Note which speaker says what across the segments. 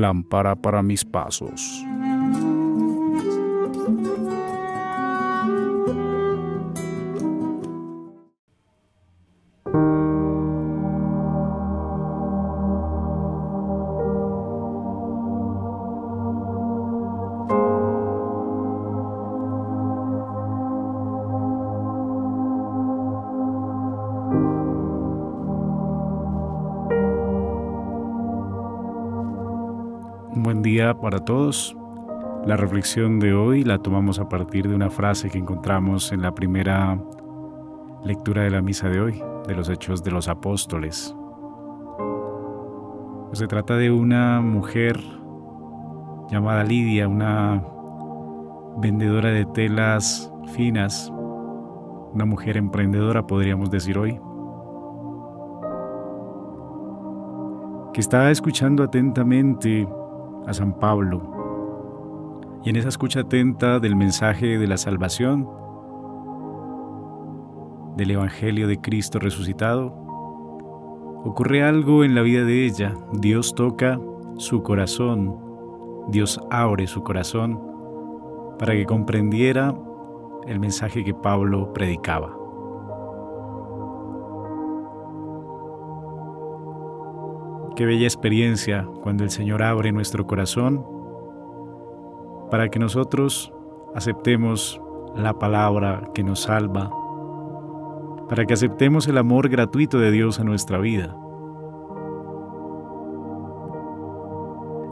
Speaker 1: lámpara para mis pasos. Un buen día para todos. La reflexión de hoy la tomamos a partir de una frase que encontramos en la primera lectura de la misa de hoy, de los Hechos de los Apóstoles. Pues se trata de una mujer llamada Lidia, una vendedora de telas finas, una mujer emprendedora podríamos decir hoy, que estaba escuchando atentamente a San Pablo. Y en esa escucha atenta del mensaje de la salvación, del Evangelio de Cristo resucitado, ocurre algo en la vida de ella. Dios toca su corazón, Dios abre su corazón para que comprendiera el mensaje que Pablo predicaba. Qué bella experiencia cuando el Señor abre nuestro corazón para que nosotros aceptemos la palabra que nos salva, para que aceptemos el amor gratuito de Dios en nuestra vida.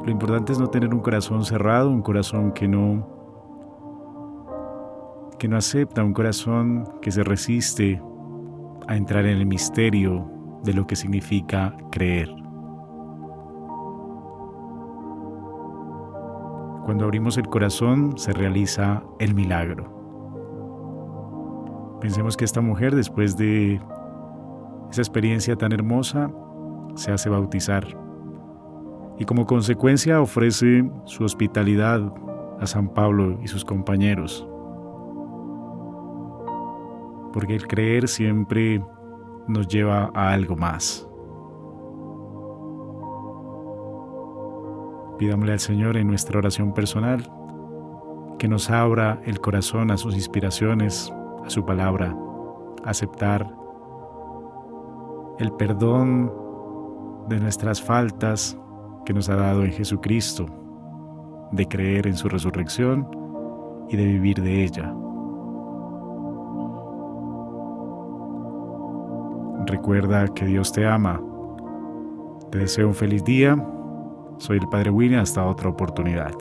Speaker 1: Lo importante es no tener un corazón cerrado, un corazón que no que no acepta, un corazón que se resiste a entrar en el misterio de lo que significa creer. Cuando abrimos el corazón se realiza el milagro. Pensemos que esta mujer, después de esa experiencia tan hermosa, se hace bautizar y como consecuencia ofrece su hospitalidad a San Pablo y sus compañeros. Porque el creer siempre nos lleva a algo más. Pidámosle al Señor en nuestra oración personal que nos abra el corazón a sus inspiraciones, a su palabra, aceptar el perdón de nuestras faltas que nos ha dado en Jesucristo, de creer en su resurrección y de vivir de ella. Recuerda que Dios te ama. Te deseo un feliz día soy el Padre William, hasta otra oportunidad.